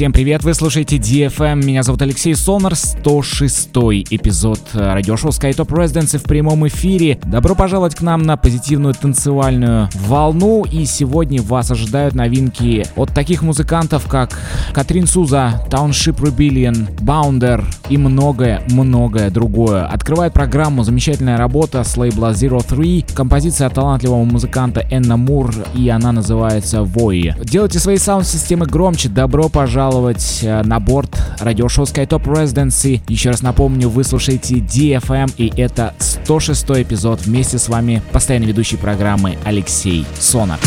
Всем привет, вы слушаете DFM, меня зовут Алексей Сонар, 106 эпизод радиошоу SkyTop Residency в прямом эфире. Добро пожаловать к нам на позитивную танцевальную волну, и сегодня вас ожидают новинки от таких музыкантов, как Катрин Суза, Township Rebellion, Bounder и многое-многое другое. Открывает программу замечательная работа с лейбла Zero Three, композиция от талантливого музыканта Энна Мур, и она называется Voy. Делайте свои саунд-системы громче, добро пожаловать пожаловать э, на борт радиошоу SkyTop Residency. Еще раз напомню, вы слушаете DFM, и это 106 эпизод. Вместе с вами постоянно ведущий программы Алексей Сонар.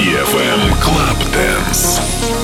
DFM Club Dance.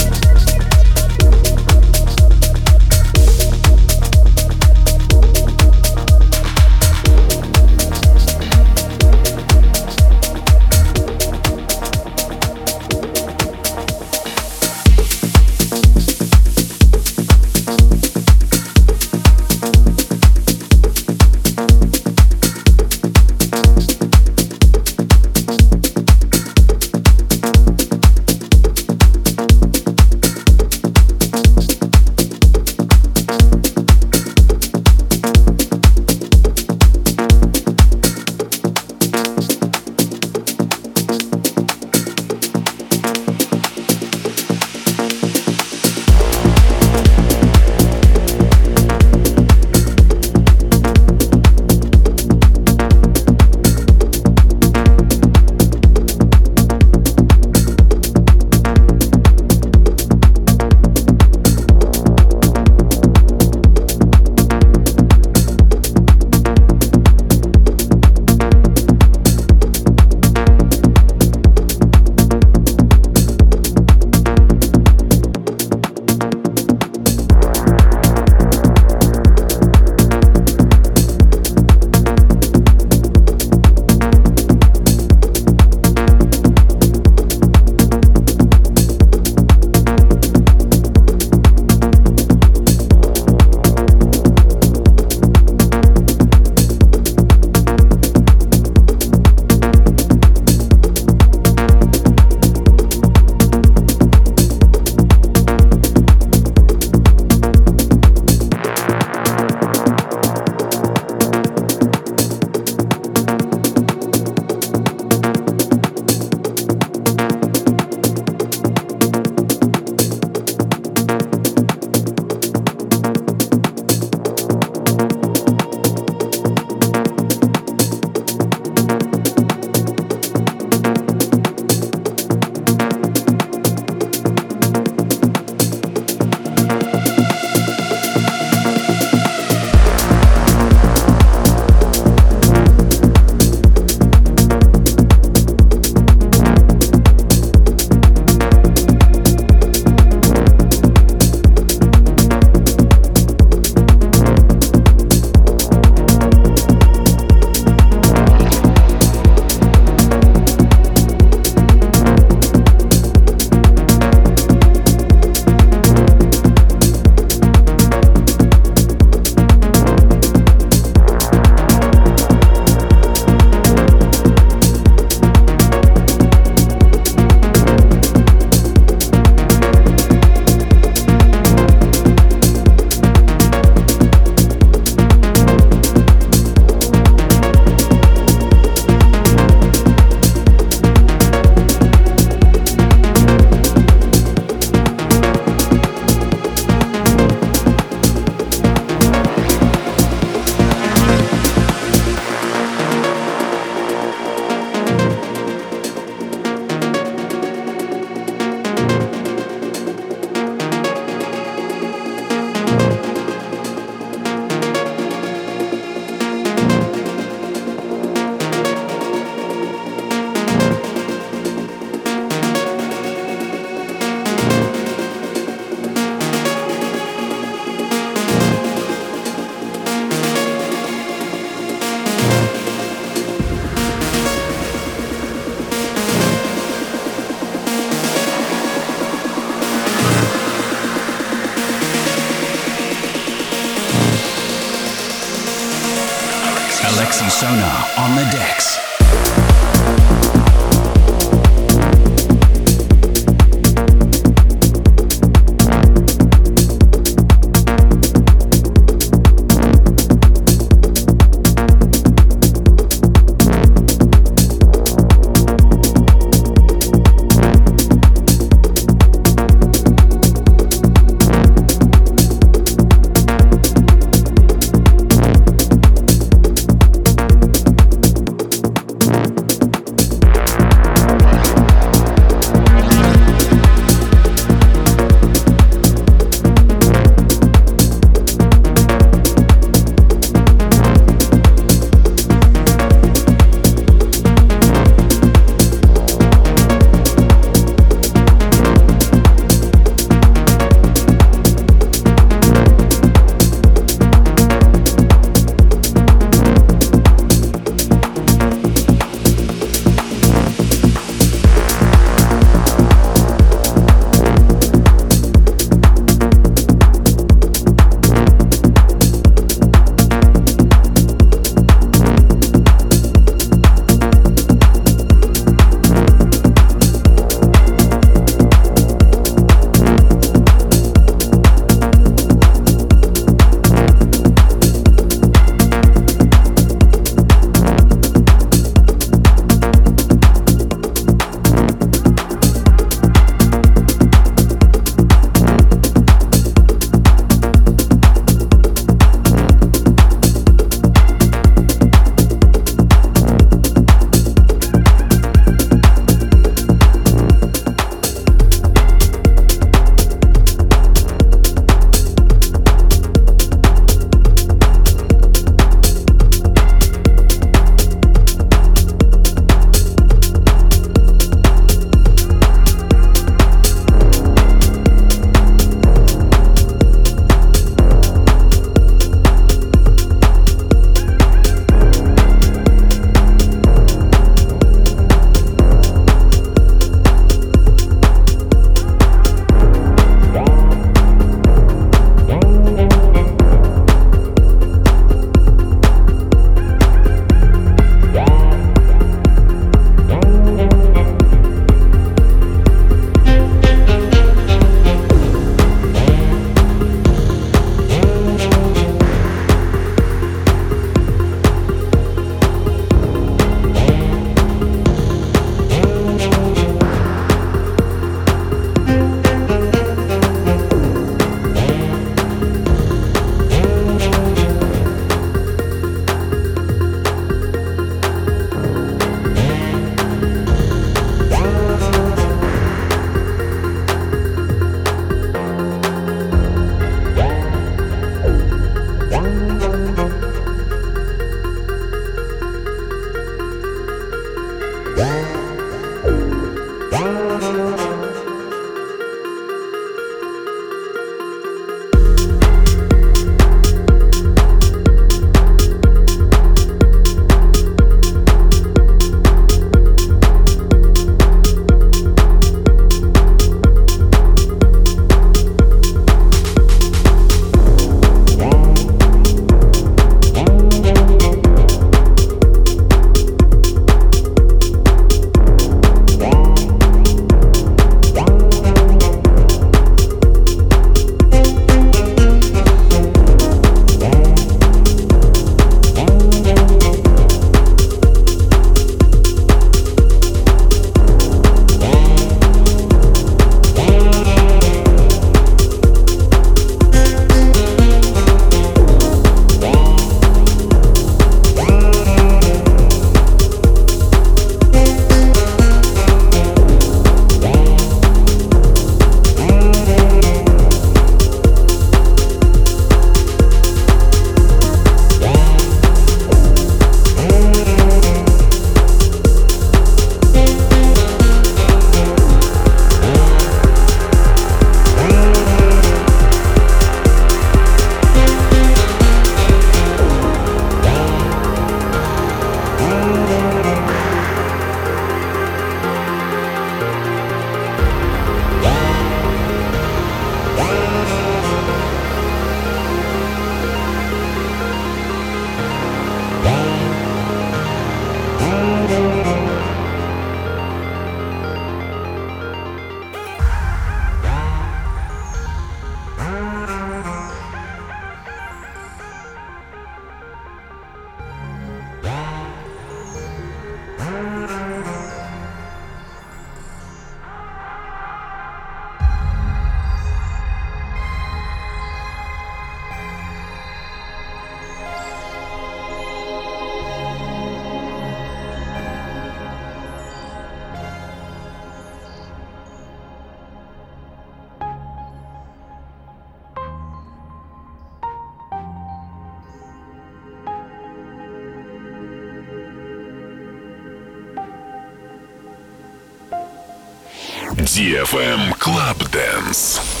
DFM Club Dance.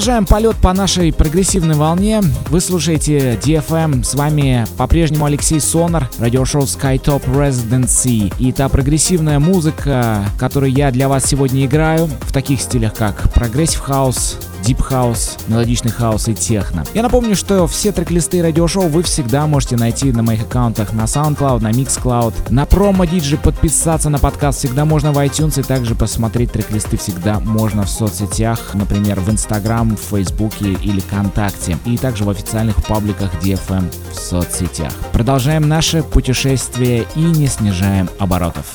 Продолжаем полет по нашей прогрессивной волне. Вы слушаете DFM. С вами по-прежнему Алексей Сонар, радиошоу Skytop Residency. И та прогрессивная музыка, которую я для вас сегодня играю, в таких стилях как progressive house, Deep House, мелодичный хаус и техно. Я напомню, что все трек-листы радиошоу вы всегда можете найти на моих аккаунтах на SoundCloud, на Mixcloud. На PromoDJ подписаться на подкаст всегда можно в iTunes и также посмотреть трек-листы всегда можно в соцсетях, например, в Instagram, в Facebook или ВКонтакте, и также в официальных пабликах DFM в соцсетях. Продолжаем наше путешествие и не снижаем оборотов.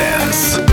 Dance.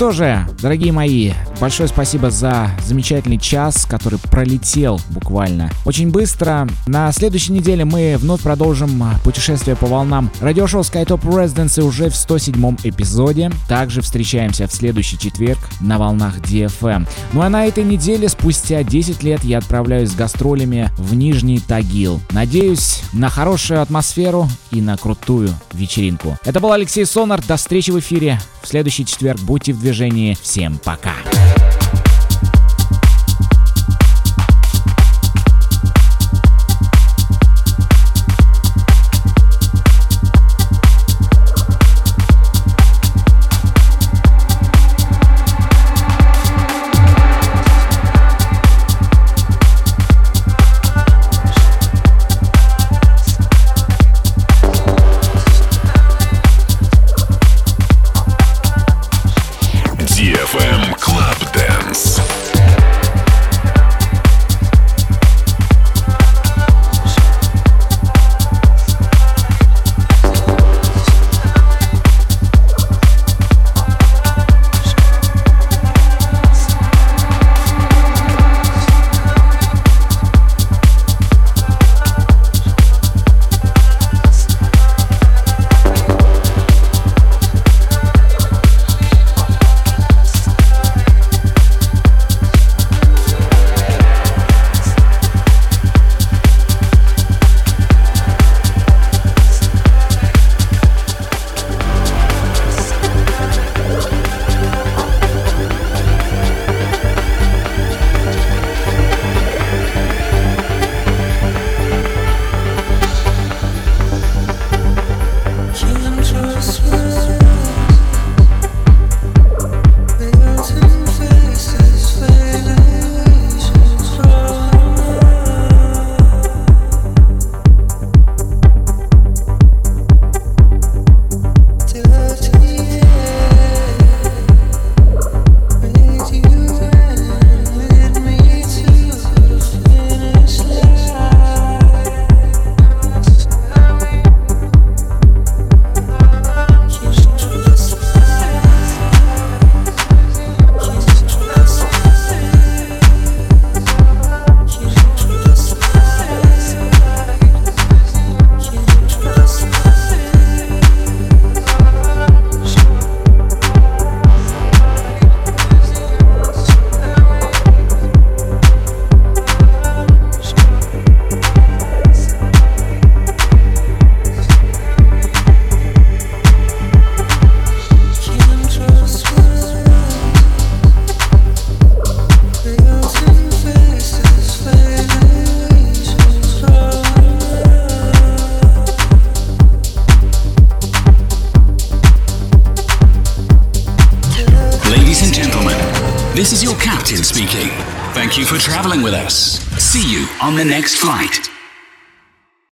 Что же, дорогие мои, большое спасибо за замечательный час, который пролетел буквально очень быстро. На следующей неделе мы вновь продолжим путешествие по волнам радиошоу SkyTop Residency уже в 107 эпизоде. Также встречаемся в следующий четверг на волнах DFM. Ну а на этой неделе, спустя 10 лет, я отправляюсь с гастролями в Нижний Тагил. Надеюсь на хорошую атмосферу и на крутую вечеринку. Это был Алексей Сонар. До встречи в эфире в следующий четверг. Будьте в движении. Всем пока. This the next.